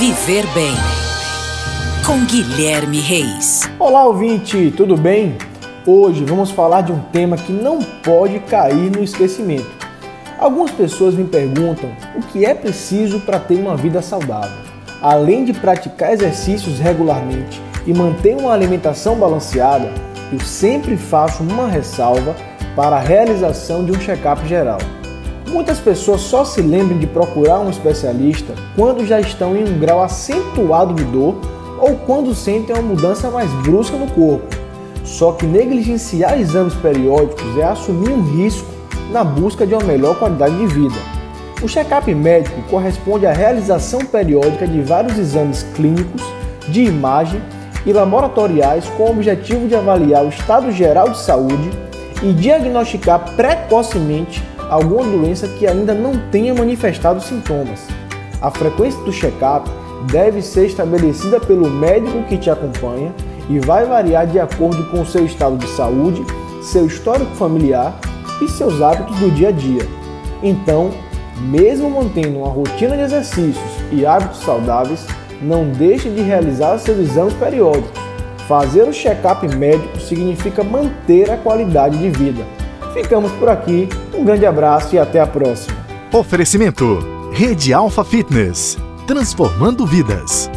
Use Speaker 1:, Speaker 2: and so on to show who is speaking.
Speaker 1: Viver Bem com Guilherme Reis.
Speaker 2: Olá, ouvinte, tudo bem? Hoje vamos falar de um tema que não pode cair no esquecimento. Algumas pessoas me perguntam o que é preciso para ter uma vida saudável. Além de praticar exercícios regularmente e manter uma alimentação balanceada, eu sempre faço uma ressalva para a realização de um check-up geral. Muitas pessoas só se lembram de procurar um especialista quando já estão em um grau acentuado de dor ou quando sentem uma mudança mais brusca no corpo. Só que negligenciar exames periódicos é assumir um risco na busca de uma melhor qualidade de vida. O check-up médico corresponde à realização periódica de vários exames clínicos, de imagem e laboratoriais com o objetivo de avaliar o estado geral de saúde e diagnosticar precocemente alguma doença que ainda não tenha manifestado sintomas. A frequência do check-up deve ser estabelecida pelo médico que te acompanha e vai variar de acordo com o seu estado de saúde, seu histórico familiar e seus hábitos do dia a dia. Então, mesmo mantendo uma rotina de exercícios e hábitos saudáveis, não deixe de realizar seus exames periódicos. Fazer o check-up médico significa manter a qualidade de vida. Ficamos por aqui, um grande abraço e até a próxima.
Speaker 3: Oferecimento: Rede Alfa Fitness transformando vidas.